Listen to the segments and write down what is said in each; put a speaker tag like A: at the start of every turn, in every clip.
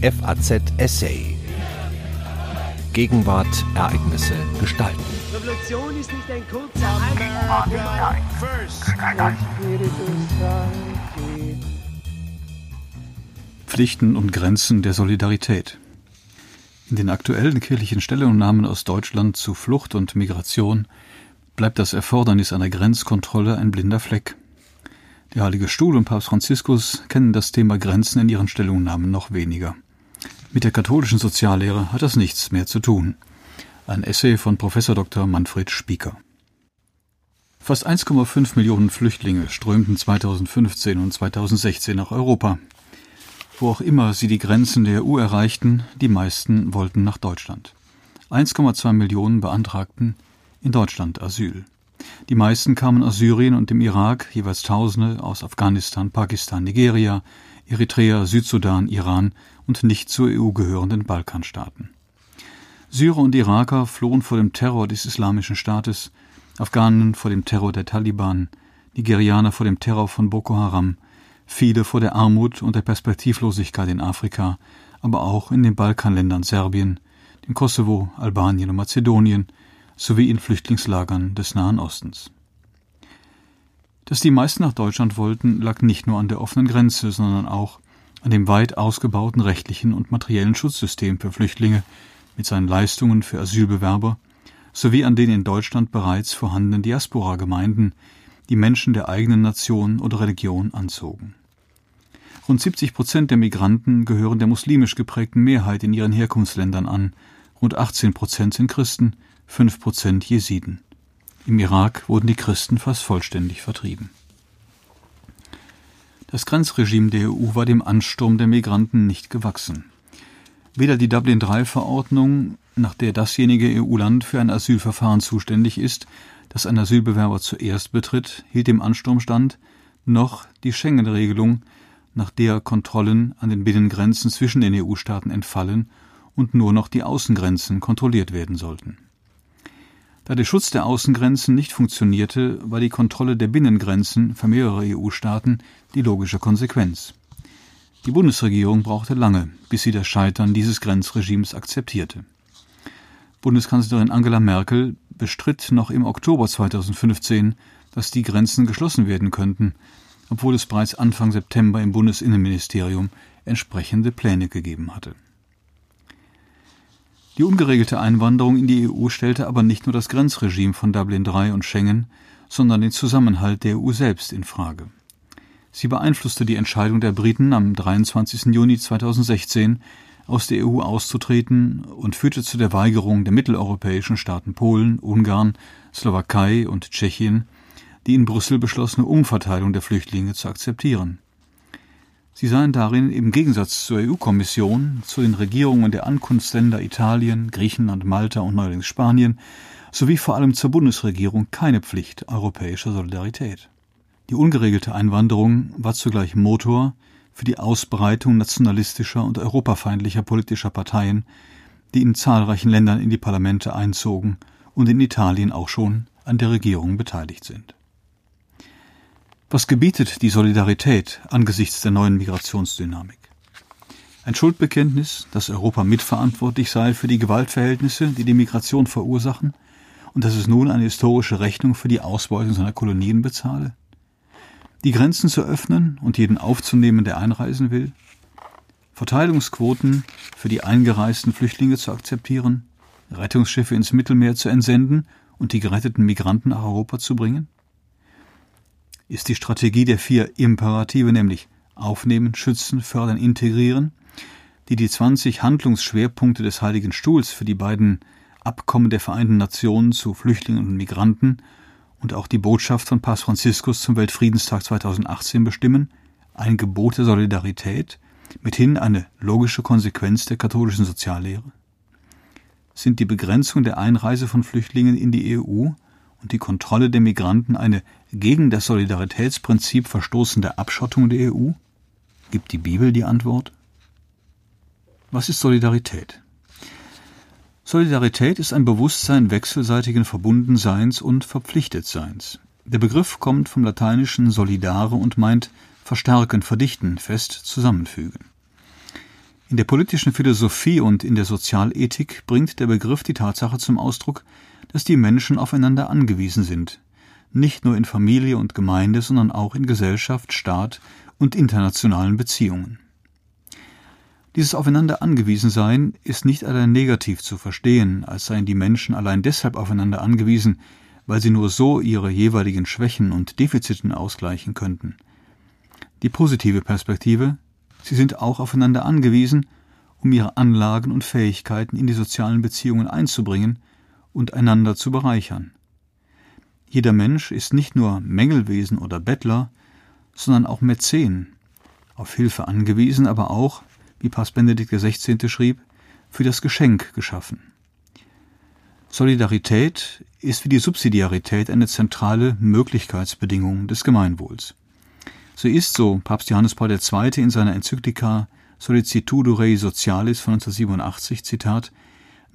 A: FAZ Essay. Gegenwart, Ereignisse, Gestalten.
B: Revolution ist nicht ein kurzer
C: Pflichten und Grenzen der Solidarität. In den aktuellen kirchlichen Stellungnahmen aus Deutschland zu Flucht und Migration bleibt das Erfordernis einer Grenzkontrolle ein blinder Fleck. Der Heilige Stuhl und Papst Franziskus kennen das Thema Grenzen in ihren Stellungnahmen noch weniger. Mit der katholischen Soziallehre hat das nichts mehr zu tun. Ein Essay von Prof. Dr. Manfred Spieker. Fast 1,5 Millionen Flüchtlinge strömten 2015 und 2016 nach Europa. Wo auch immer sie die Grenzen der EU erreichten, die meisten wollten nach Deutschland. 1,2 Millionen beantragten in Deutschland Asyl. Die meisten kamen aus Syrien und dem Irak, jeweils Tausende aus Afghanistan, Pakistan, Nigeria, Eritrea, Südsudan, Iran und nicht zur EU gehörenden Balkanstaaten. Syrer und Iraker flohen vor dem Terror des Islamischen Staates, Afghanen vor dem Terror der Taliban, Nigerianer vor dem Terror von Boko Haram, viele vor der Armut und der Perspektivlosigkeit in Afrika, aber auch in den Balkanländern Serbien, dem Kosovo, Albanien und Mazedonien sowie in Flüchtlingslagern des Nahen Ostens. Dass die meisten nach Deutschland wollten, lag nicht nur an der offenen Grenze, sondern auch an dem weit ausgebauten rechtlichen und materiellen Schutzsystem für Flüchtlinge mit seinen Leistungen für Asylbewerber sowie an den in Deutschland bereits vorhandenen Diaspora-Gemeinden, die Menschen der eigenen Nation oder Religion anzogen. Rund 70 Prozent der Migranten gehören der muslimisch geprägten Mehrheit in ihren Herkunftsländern an, rund 18 Prozent sind Christen, 5 Prozent Jesiden. Im Irak wurden die Christen fast vollständig vertrieben. Das Grenzregime der EU war dem Ansturm der Migranten nicht gewachsen. Weder die Dublin-III-Verordnung, nach der dasjenige EU-Land für ein Asylverfahren zuständig ist, das ein Asylbewerber zuerst betritt, hielt dem Ansturm stand, noch die Schengen-Regelung, nach der Kontrollen an den Binnengrenzen zwischen den EU-Staaten entfallen und nur noch die Außengrenzen kontrolliert werden sollten. Da der Schutz der Außengrenzen nicht funktionierte, war die Kontrolle der Binnengrenzen für mehrere EU-Staaten die logische Konsequenz. Die Bundesregierung brauchte lange, bis sie das Scheitern dieses Grenzregimes akzeptierte. Bundeskanzlerin Angela Merkel bestritt noch im Oktober 2015, dass die Grenzen geschlossen werden könnten, obwohl es bereits Anfang September im Bundesinnenministerium entsprechende Pläne gegeben hatte. Die ungeregelte Einwanderung in die EU stellte aber nicht nur das Grenzregime von Dublin III und Schengen, sondern den Zusammenhalt der EU selbst in Frage. Sie beeinflusste die Entscheidung der Briten am 23. Juni 2016 aus der EU auszutreten und führte zu der Weigerung der mitteleuropäischen Staaten Polen, Ungarn, Slowakei und Tschechien, die in Brüssel beschlossene Umverteilung der Flüchtlinge zu akzeptieren. Sie seien darin im Gegensatz zur EU-Kommission, zu den Regierungen der Ankunftsländer Italien, Griechenland, Malta und neuerdings Spanien sowie vor allem zur Bundesregierung keine Pflicht europäischer Solidarität. Die ungeregelte Einwanderung war zugleich Motor für die Ausbreitung nationalistischer und europafeindlicher politischer Parteien, die in zahlreichen Ländern in die Parlamente einzogen und in Italien auch schon an der Regierung beteiligt sind. Was gebietet die Solidarität angesichts der neuen Migrationsdynamik? Ein Schuldbekenntnis, dass Europa mitverantwortlich sei für die Gewaltverhältnisse, die die Migration verursachen, und dass es nun eine historische Rechnung für die Ausbeutung seiner Kolonien bezahle? Die Grenzen zu öffnen und jeden aufzunehmen, der einreisen will? Verteilungsquoten für die eingereisten Flüchtlinge zu akzeptieren? Rettungsschiffe ins Mittelmeer zu entsenden und die geretteten Migranten nach Europa zu bringen? Ist die Strategie der vier Imperative, nämlich Aufnehmen, Schützen, Fördern, Integrieren, die die 20 Handlungsschwerpunkte des Heiligen Stuhls für die beiden Abkommen der Vereinten Nationen zu Flüchtlingen und Migranten und auch die Botschaft von Papst Franziskus zum Weltfriedenstag 2018 bestimmen, ein Gebot der Solidarität, mithin eine logische Konsequenz der katholischen Soziallehre? Sind die Begrenzung der Einreise von Flüchtlingen in die EU und die Kontrolle der Migranten eine gegen das Solidaritätsprinzip verstoßende Abschottung der EU? Gibt die Bibel die Antwort? Was ist Solidarität? Solidarität ist ein Bewusstsein wechselseitigen Verbundenseins und Verpflichtetseins. Der Begriff kommt vom lateinischen solidare und meint verstärken, verdichten, fest zusammenfügen. In der politischen Philosophie und in der Sozialethik bringt der Begriff die Tatsache zum Ausdruck, dass die Menschen aufeinander angewiesen sind, nicht nur in Familie und Gemeinde, sondern auch in Gesellschaft, Staat und internationalen Beziehungen. Dieses Aufeinander angewiesen sein ist nicht allein negativ zu verstehen, als seien die Menschen allein deshalb aufeinander angewiesen, weil sie nur so ihre jeweiligen Schwächen und Defiziten ausgleichen könnten. Die positive Perspektive, sie sind auch aufeinander angewiesen, um ihre Anlagen und Fähigkeiten in die sozialen Beziehungen einzubringen und einander zu bereichern. Jeder Mensch ist nicht nur Mängelwesen oder Bettler, sondern auch Mäzen, auf Hilfe angewiesen, aber auch, wie Papst Benedikt XVI. schrieb, für das Geschenk geschaffen. Solidarität ist wie die Subsidiarität eine zentrale Möglichkeitsbedingung des Gemeinwohls. So ist, so Papst Johannes Paul II. in seiner Enzyklika Solicitudo Rei Socialis von 1987, Zitat,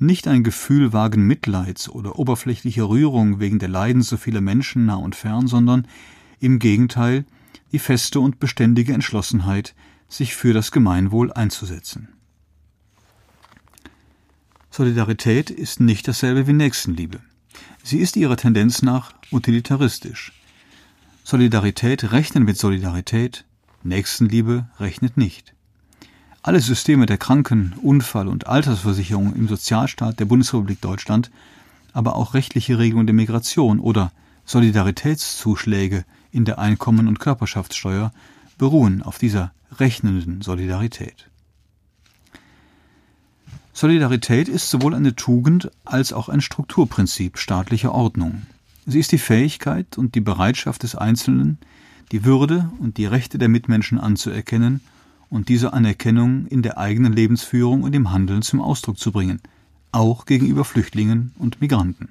C: nicht ein Gefühl vagen Mitleids oder oberflächlicher Rührung wegen der Leiden so vieler Menschen nah und fern, sondern im Gegenteil die feste und beständige Entschlossenheit, sich für das Gemeinwohl einzusetzen. Solidarität ist nicht dasselbe wie Nächstenliebe. Sie ist ihrer Tendenz nach utilitaristisch. Solidarität rechnet mit Solidarität, Nächstenliebe rechnet nicht. Alle Systeme der Kranken-, Unfall- und Altersversicherung im Sozialstaat der Bundesrepublik Deutschland, aber auch rechtliche Regelungen der Migration oder Solidaritätszuschläge in der Einkommen- und Körperschaftssteuer beruhen auf dieser rechnenden Solidarität. Solidarität ist sowohl eine Tugend als auch ein Strukturprinzip staatlicher Ordnung. Sie ist die Fähigkeit und die Bereitschaft des Einzelnen, die Würde und die Rechte der Mitmenschen anzuerkennen und diese Anerkennung in der eigenen Lebensführung und im Handeln zum Ausdruck zu bringen, auch gegenüber Flüchtlingen und Migranten.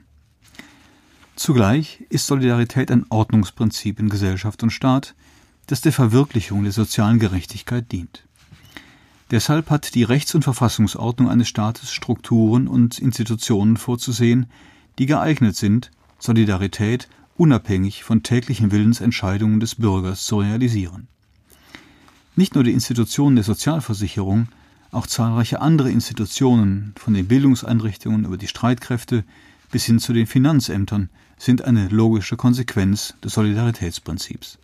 C: Zugleich ist Solidarität ein Ordnungsprinzip in Gesellschaft und Staat, das der Verwirklichung der sozialen Gerechtigkeit dient. Deshalb hat die Rechts- und Verfassungsordnung eines Staates Strukturen und Institutionen vorzusehen, die geeignet sind, Solidarität unabhängig von täglichen Willensentscheidungen des Bürgers zu realisieren. Nicht nur die Institutionen der Sozialversicherung, auch zahlreiche andere Institutionen, von den Bildungseinrichtungen über die Streitkräfte bis hin zu den Finanzämtern, sind eine logische Konsequenz des Solidaritätsprinzips.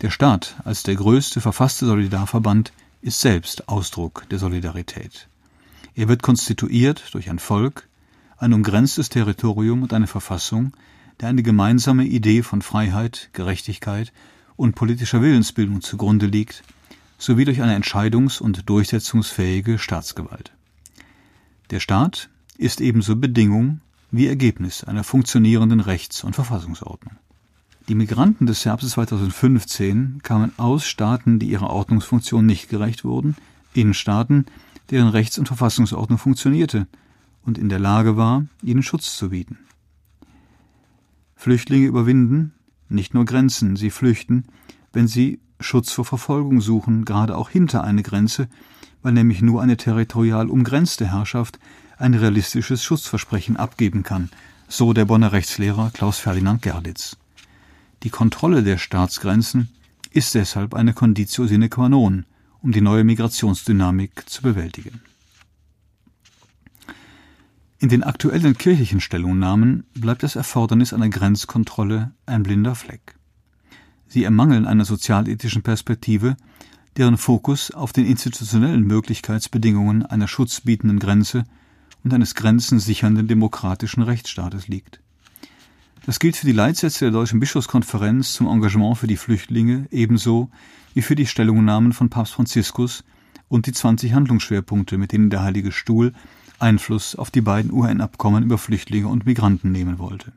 C: Der Staat als der größte verfasste Solidarverband ist selbst Ausdruck der Solidarität. Er wird konstituiert durch ein Volk, ein umgrenztes Territorium und eine Verfassung, der eine gemeinsame Idee von Freiheit, Gerechtigkeit und politischer Willensbildung zugrunde liegt, sowie durch eine entscheidungs- und durchsetzungsfähige Staatsgewalt. Der Staat ist ebenso Bedingung wie Ergebnis einer funktionierenden Rechts- und Verfassungsordnung. Die Migranten des Herbstes 2015 kamen aus Staaten, die ihrer Ordnungsfunktion nicht gerecht wurden, in Staaten, deren Rechts- und Verfassungsordnung funktionierte und in der Lage war, ihnen Schutz zu bieten. Flüchtlinge überwinden nicht nur Grenzen, sie flüchten, wenn sie Schutz vor Verfolgung suchen, gerade auch hinter eine Grenze, weil nämlich nur eine territorial umgrenzte Herrschaft ein realistisches Schutzversprechen abgeben kann, so der Bonner Rechtslehrer Klaus Ferdinand Gerlitz. Die Kontrolle der Staatsgrenzen ist deshalb eine Conditio sine qua non, um die neue Migrationsdynamik zu bewältigen. In den aktuellen kirchlichen Stellungnahmen bleibt das Erfordernis einer Grenzkontrolle ein blinder Fleck. Sie ermangeln einer sozialethischen Perspektive, deren Fokus auf den institutionellen Möglichkeitsbedingungen einer schutzbietenden Grenze und eines grenzensichernden demokratischen Rechtsstaates liegt. Das gilt für die Leitsätze der Deutschen Bischofskonferenz zum Engagement für die Flüchtlinge ebenso wie für die Stellungnahmen von Papst Franziskus und die 20 Handlungsschwerpunkte, mit denen der Heilige Stuhl Einfluss auf die beiden UN-Abkommen über Flüchtlinge und Migranten nehmen wollte.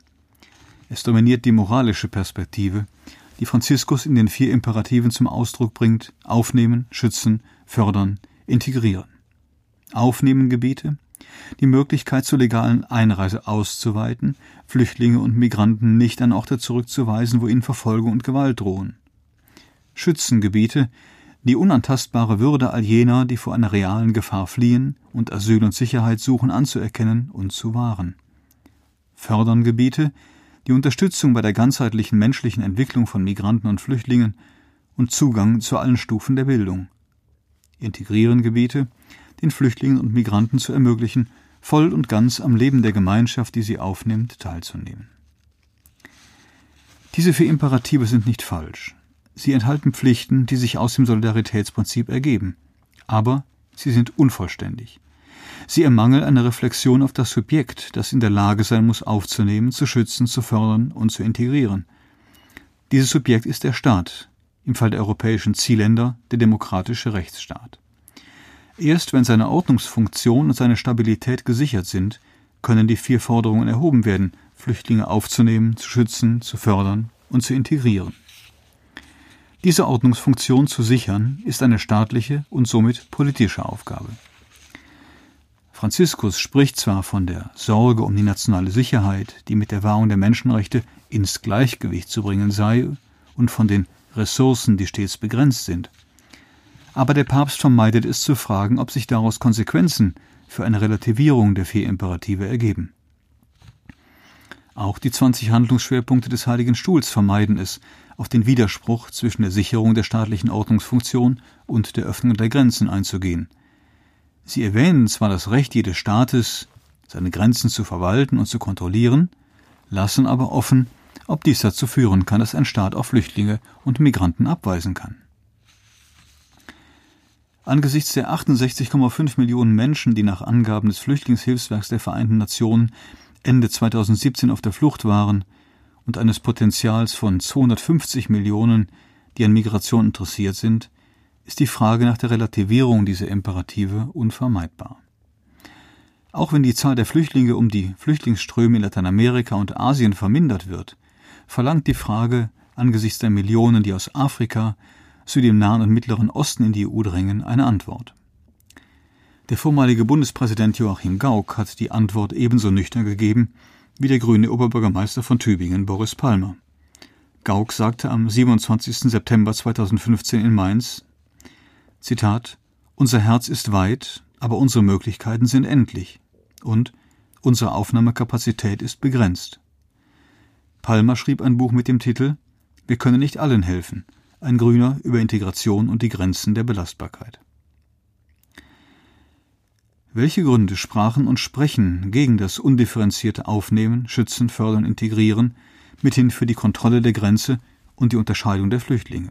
C: Es dominiert die moralische Perspektive, die Franziskus in den vier Imperativen zum Ausdruck bringt aufnehmen, schützen, fördern, integrieren. Aufnehmen Gebiete, die Möglichkeit zur legalen Einreise auszuweiten, Flüchtlinge und Migranten nicht an Orte zurückzuweisen, wo ihnen Verfolgung und Gewalt drohen. Schützengebiete, die unantastbare Würde all jener, die vor einer realen Gefahr fliehen und Asyl und Sicherheit suchen, anzuerkennen und zu wahren. Fördern Gebiete, die Unterstützung bei der ganzheitlichen menschlichen Entwicklung von Migranten und Flüchtlingen und Zugang zu allen Stufen der Bildung. Integrieren Gebiete, den Flüchtlingen und Migranten zu ermöglichen, voll und ganz am Leben der Gemeinschaft, die sie aufnimmt, teilzunehmen. Diese vier Imperative sind nicht falsch. Sie enthalten Pflichten, die sich aus dem Solidaritätsprinzip ergeben. Aber sie sind unvollständig. Sie ermangeln eine Reflexion auf das Subjekt, das in der Lage sein muss, aufzunehmen, zu schützen, zu fördern und zu integrieren. Dieses Subjekt ist der Staat, im Fall der europäischen Zielländer der demokratische Rechtsstaat. Erst wenn seine Ordnungsfunktion und seine Stabilität gesichert sind, können die vier Forderungen erhoben werden, Flüchtlinge aufzunehmen, zu schützen, zu fördern und zu integrieren. Diese Ordnungsfunktion zu sichern, ist eine staatliche und somit politische Aufgabe. Franziskus spricht zwar von der Sorge um die nationale Sicherheit, die mit der Wahrung der Menschenrechte ins Gleichgewicht zu bringen sei, und von den Ressourcen, die stets begrenzt sind. Aber der Papst vermeidet es zu fragen, ob sich daraus Konsequenzen für eine Relativierung der vier Imperative ergeben. Auch die 20 Handlungsschwerpunkte des Heiligen Stuhls vermeiden es, auf den Widerspruch zwischen der Sicherung der staatlichen Ordnungsfunktion und der Öffnung der Grenzen einzugehen. Sie erwähnen zwar das Recht jedes Staates, seine Grenzen zu verwalten und zu kontrollieren, lassen aber offen, ob dies dazu führen kann, dass ein Staat auf Flüchtlinge und Migranten abweisen kann. Angesichts der 68,5 Millionen Menschen, die nach Angaben des Flüchtlingshilfswerks der Vereinten Nationen Ende 2017 auf der Flucht waren, und eines Potenzials von 250 Millionen, die an Migration interessiert sind, ist die Frage nach der Relativierung dieser Imperative unvermeidbar. Auch wenn die Zahl der Flüchtlinge um die Flüchtlingsströme in Lateinamerika und Asien vermindert wird, verlangt die Frage angesichts der Millionen, die aus Afrika, zu dem Nahen und Mittleren Osten in die EU drängen, eine Antwort. Der vormalige Bundespräsident Joachim Gauck hat die Antwort ebenso nüchtern gegeben wie der grüne Oberbürgermeister von Tübingen Boris Palmer. Gauck sagte am 27. September 2015 in Mainz, Zitat, Unser Herz ist weit, aber unsere Möglichkeiten sind endlich und unsere Aufnahmekapazität ist begrenzt. Palmer schrieb ein Buch mit dem Titel Wir können nicht allen helfen, ein Grüner über Integration und die Grenzen der Belastbarkeit. Welche Gründe sprachen und sprechen gegen das undifferenzierte Aufnehmen, Schützen, Fördern, Integrieren, mithin für die Kontrolle der Grenze und die Unterscheidung der Flüchtlinge?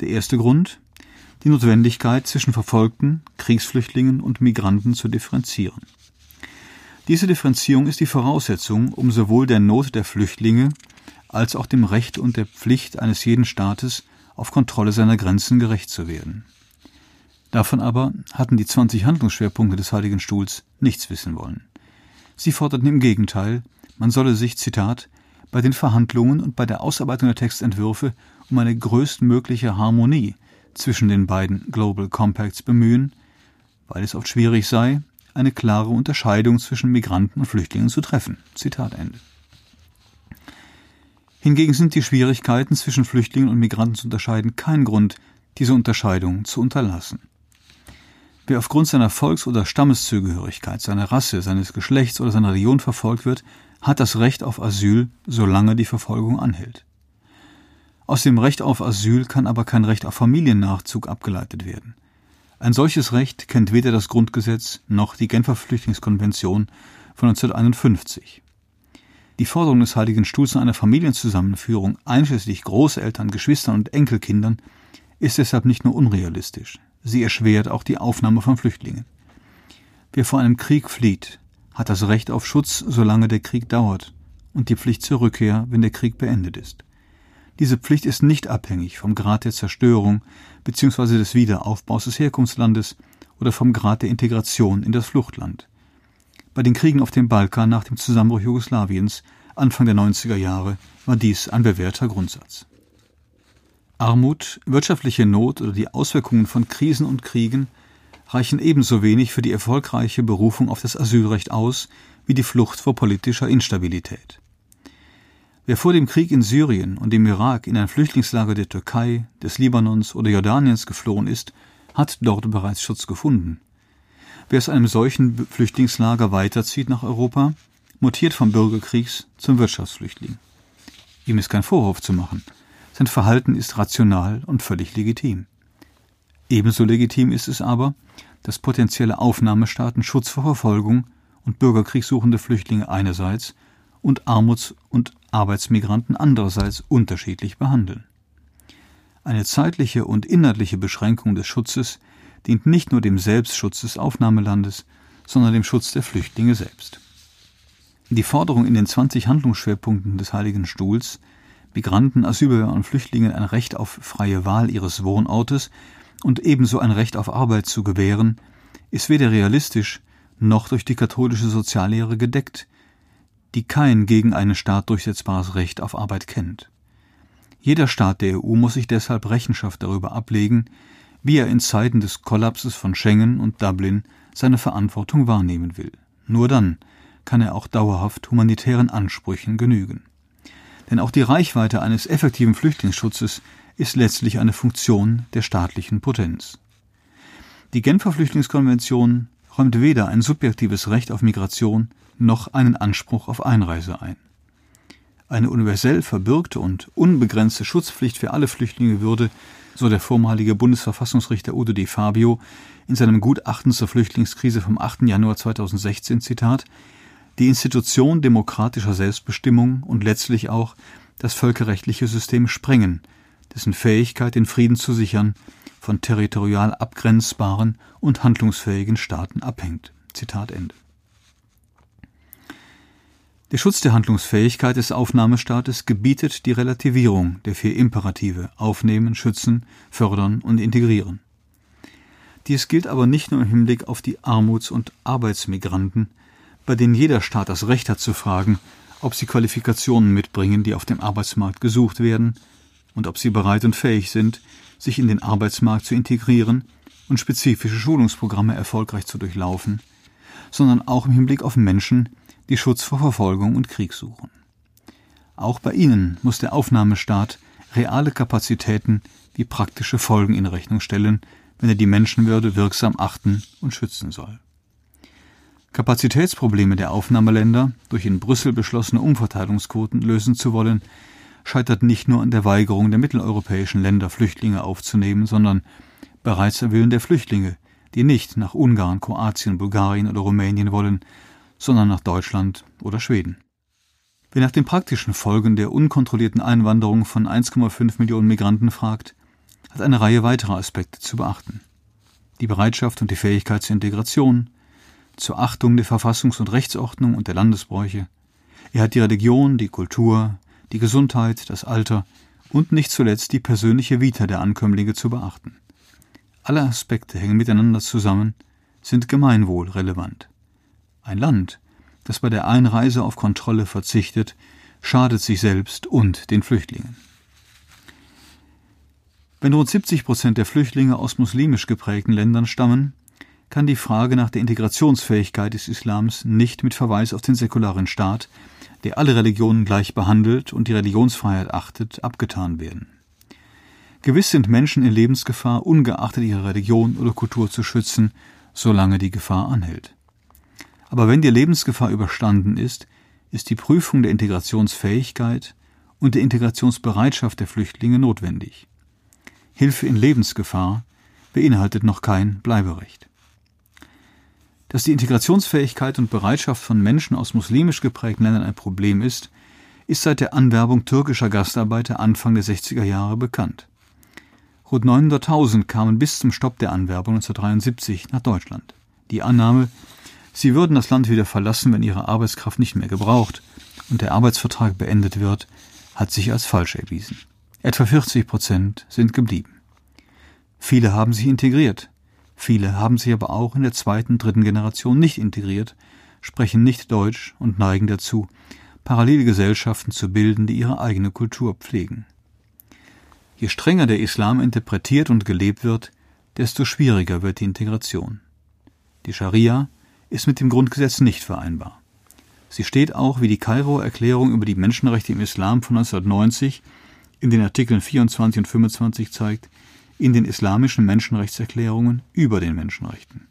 C: Der erste Grund die Notwendigkeit, zwischen Verfolgten, Kriegsflüchtlingen und Migranten zu differenzieren. Diese Differenzierung ist die Voraussetzung, um sowohl der Not der Flüchtlinge als auch dem Recht und der Pflicht eines jeden Staates auf Kontrolle seiner Grenzen gerecht zu werden. Davon aber hatten die 20 Handlungsschwerpunkte des Heiligen Stuhls nichts wissen wollen. Sie forderten im Gegenteil, man solle sich, Zitat, bei den Verhandlungen und bei der Ausarbeitung der Textentwürfe um eine größtmögliche Harmonie zwischen den beiden Global Compacts bemühen, weil es oft schwierig sei, eine klare Unterscheidung zwischen Migranten und Flüchtlingen zu treffen. Zitat Ende. Hingegen sind die Schwierigkeiten zwischen Flüchtlingen und Migranten zu unterscheiden kein Grund, diese Unterscheidung zu unterlassen. Wer aufgrund seiner Volks- oder Stammeszugehörigkeit, seiner Rasse, seines Geschlechts oder seiner Religion verfolgt wird, hat das Recht auf Asyl, solange die Verfolgung anhält. Aus dem Recht auf Asyl kann aber kein Recht auf Familiennachzug abgeleitet werden. Ein solches Recht kennt weder das Grundgesetz noch die Genfer Flüchtlingskonvention von 1951. Die Forderung des Heiligen Stuhls nach einer Familienzusammenführung einschließlich Großeltern, Geschwistern und Enkelkindern ist deshalb nicht nur unrealistisch, sie erschwert auch die Aufnahme von Flüchtlingen. Wer vor einem Krieg flieht, hat das Recht auf Schutz, solange der Krieg dauert, und die Pflicht zur Rückkehr, wenn der Krieg beendet ist. Diese Pflicht ist nicht abhängig vom Grad der Zerstörung bzw. des Wiederaufbaus des Herkunftslandes oder vom Grad der Integration in das Fluchtland. Bei den Kriegen auf dem Balkan nach dem Zusammenbruch Jugoslawiens Anfang der 90er Jahre war dies ein bewährter Grundsatz. Armut, wirtschaftliche Not oder die Auswirkungen von Krisen und Kriegen reichen ebenso wenig für die erfolgreiche Berufung auf das Asylrecht aus wie die Flucht vor politischer Instabilität. Wer vor dem Krieg in Syrien und dem Irak in ein Flüchtlingslager der Türkei, des Libanons oder Jordaniens geflohen ist, hat dort bereits Schutz gefunden. Wer aus einem solchen Flüchtlingslager weiterzieht nach Europa, mutiert vom Bürgerkriegs zum Wirtschaftsflüchtling. Ihm ist kein Vorwurf zu machen – sein Verhalten ist rational und völlig legitim. Ebenso legitim ist es aber, dass potenzielle Aufnahmestaaten Schutz vor Verfolgung und bürgerkriegssuchende Flüchtlinge einerseits und Armuts- und Arbeitsmigranten andererseits unterschiedlich behandeln. Eine zeitliche und inhaltliche Beschränkung des Schutzes dient nicht nur dem Selbstschutz des Aufnahmelandes, sondern dem Schutz der Flüchtlinge selbst. Die Forderung in den 20 Handlungsschwerpunkten des Heiligen Stuhls, Migranten, Asylbewerber und Flüchtlingen ein Recht auf freie Wahl ihres Wohnortes und ebenso ein Recht auf Arbeit zu gewähren, ist weder realistisch noch durch die katholische Soziallehre gedeckt, die kein gegen einen Staat durchsetzbares Recht auf Arbeit kennt. Jeder Staat der EU muss sich deshalb Rechenschaft darüber ablegen, wie er in Zeiten des Kollapses von Schengen und Dublin seine Verantwortung wahrnehmen will. Nur dann kann er auch dauerhaft humanitären Ansprüchen genügen. Denn auch die Reichweite eines effektiven Flüchtlingsschutzes ist letztlich eine Funktion der staatlichen Potenz. Die Genfer Flüchtlingskonvention räumt weder ein subjektives Recht auf Migration noch einen Anspruch auf Einreise ein. Eine universell verbürgte und unbegrenzte Schutzpflicht für alle Flüchtlinge würde, so der vormalige Bundesverfassungsrichter Udo de Fabio in seinem Gutachten zur Flüchtlingskrise vom 8. Januar 2016, Zitat, die Institution demokratischer Selbstbestimmung und letztlich auch das völkerrechtliche System sprengen, dessen Fähigkeit, den Frieden zu sichern, von territorial abgrenzbaren und handlungsfähigen Staaten abhängt. Zitat Ende. Der Schutz der Handlungsfähigkeit des Aufnahmestaates gebietet die Relativierung der vier Imperative aufnehmen, schützen, fördern und integrieren. Dies gilt aber nicht nur im Hinblick auf die Armuts- und Arbeitsmigranten, bei denen jeder Staat das Recht hat zu fragen, ob sie Qualifikationen mitbringen, die auf dem Arbeitsmarkt gesucht werden, und ob sie bereit und fähig sind, sich in den Arbeitsmarkt zu integrieren und spezifische Schulungsprogramme erfolgreich zu durchlaufen, sondern auch im Hinblick auf Menschen, die Schutz vor Verfolgung und Krieg suchen. Auch bei ihnen muss der Aufnahmestaat reale Kapazitäten wie praktische Folgen in Rechnung stellen, wenn er die Menschenwürde wirksam achten und schützen soll. Kapazitätsprobleme der Aufnahmeländer durch in Brüssel beschlossene Umverteilungsquoten lösen zu wollen, scheitert nicht nur an der Weigerung der mitteleuropäischen Länder, Flüchtlinge aufzunehmen, sondern bereits am Willen der Flüchtlinge, die nicht nach Ungarn, Kroatien, Bulgarien oder Rumänien wollen, sondern nach Deutschland oder Schweden. Wer nach den praktischen Folgen der unkontrollierten Einwanderung von 1,5 Millionen Migranten fragt, hat eine Reihe weiterer Aspekte zu beachten. Die Bereitschaft und die Fähigkeit zur Integration, zur Achtung der Verfassungs- und Rechtsordnung und der Landesbräuche. Er hat die Religion, die Kultur, die Gesundheit, das Alter und nicht zuletzt die persönliche Vita der Ankömmlinge zu beachten. Alle Aspekte hängen miteinander zusammen, sind gemeinwohlrelevant. Ein Land, das bei der Einreise auf Kontrolle verzichtet, schadet sich selbst und den Flüchtlingen. Wenn rund 70 Prozent der Flüchtlinge aus muslimisch geprägten Ländern stammen, kann die Frage nach der Integrationsfähigkeit des Islams nicht mit Verweis auf den säkularen Staat, der alle Religionen gleich behandelt und die Religionsfreiheit achtet, abgetan werden. Gewiss sind Menschen in Lebensgefahr, ungeachtet ihrer Religion oder Kultur zu schützen, solange die Gefahr anhält. Aber wenn die Lebensgefahr überstanden ist, ist die Prüfung der Integrationsfähigkeit und der Integrationsbereitschaft der Flüchtlinge notwendig. Hilfe in Lebensgefahr beinhaltet noch kein Bleiberecht. Dass die Integrationsfähigkeit und Bereitschaft von Menschen aus muslimisch geprägten Ländern ein Problem ist, ist seit der Anwerbung türkischer Gastarbeiter Anfang der 60er Jahre bekannt. Rund 900.000 kamen bis zum Stopp der Anwerbung 1973 nach Deutschland. Die Annahme, Sie würden das Land wieder verlassen, wenn ihre Arbeitskraft nicht mehr gebraucht und der Arbeitsvertrag beendet wird, hat sich als falsch erwiesen. Etwa 40 Prozent sind geblieben. Viele haben sich integriert, viele haben sich aber auch in der zweiten, dritten Generation nicht integriert, sprechen nicht Deutsch und neigen dazu, parallele Gesellschaften zu bilden, die ihre eigene Kultur pflegen. Je strenger der Islam interpretiert und gelebt wird, desto schwieriger wird die Integration. Die Scharia, ist mit dem Grundgesetz nicht vereinbar. Sie steht auch, wie die Kairoer Erklärung über die Menschenrechte im Islam von 1990 in den Artikeln 24 und 25 zeigt, in den islamischen Menschenrechtserklärungen über den Menschenrechten.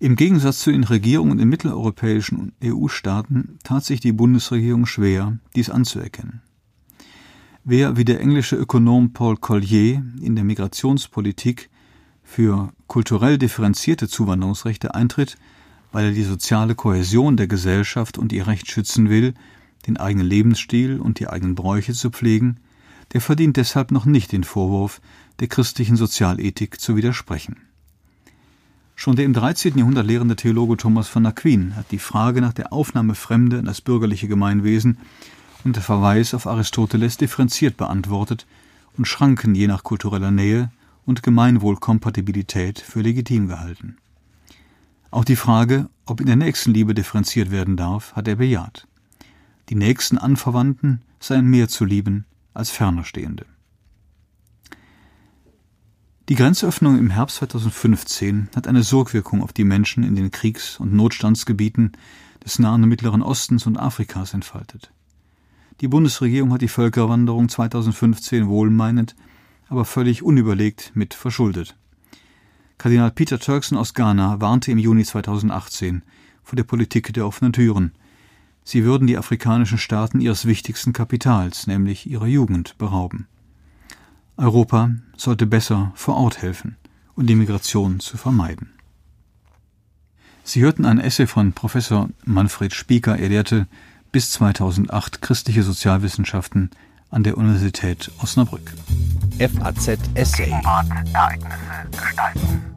C: Im Gegensatz zu den Regierungen in mitteleuropäischen EU-Staaten tat sich die Bundesregierung schwer, dies anzuerkennen. Wer wie der englische Ökonom Paul Collier in der Migrationspolitik für kulturell differenzierte Zuwanderungsrechte eintritt, weil er die soziale Kohäsion der Gesellschaft und ihr Recht schützen will, den eigenen Lebensstil und die eigenen Bräuche zu pflegen, der verdient deshalb noch nicht den Vorwurf, der christlichen Sozialethik zu widersprechen. Schon der im 13. Jahrhundert lehrende Theologe Thomas von Aquin hat die Frage nach der Aufnahme Fremde in das bürgerliche Gemeinwesen und der Verweis auf Aristoteles differenziert beantwortet und Schranken je nach kultureller Nähe und Gemeinwohlkompatibilität für legitim gehalten. Auch die Frage, ob in der Nächstenliebe differenziert werden darf, hat er bejaht. Die nächsten Anverwandten seien mehr zu lieben als Fernerstehende. Die Grenzöffnung im Herbst 2015 hat eine Sorgwirkung auf die Menschen in den Kriegs- und Notstandsgebieten des Nahen und Mittleren Ostens und Afrikas entfaltet. Die Bundesregierung hat die Völkerwanderung 2015 wohlmeinend, aber völlig unüberlegt mit verschuldet. Kardinal Peter Turkson aus Ghana warnte im Juni 2018 vor der Politik der offenen Türen. Sie würden die afrikanischen Staaten ihres wichtigsten Kapitals, nämlich ihrer Jugend, berauben. Europa sollte besser vor Ort helfen und die Migration zu vermeiden. Sie hörten ein Essay von Professor Manfred Spieker. Er lehrte bis 2008 christliche Sozialwissenschaften an der Universität Osnabrück.
A: FAZ Essay.
D: Ereignisse gestalten.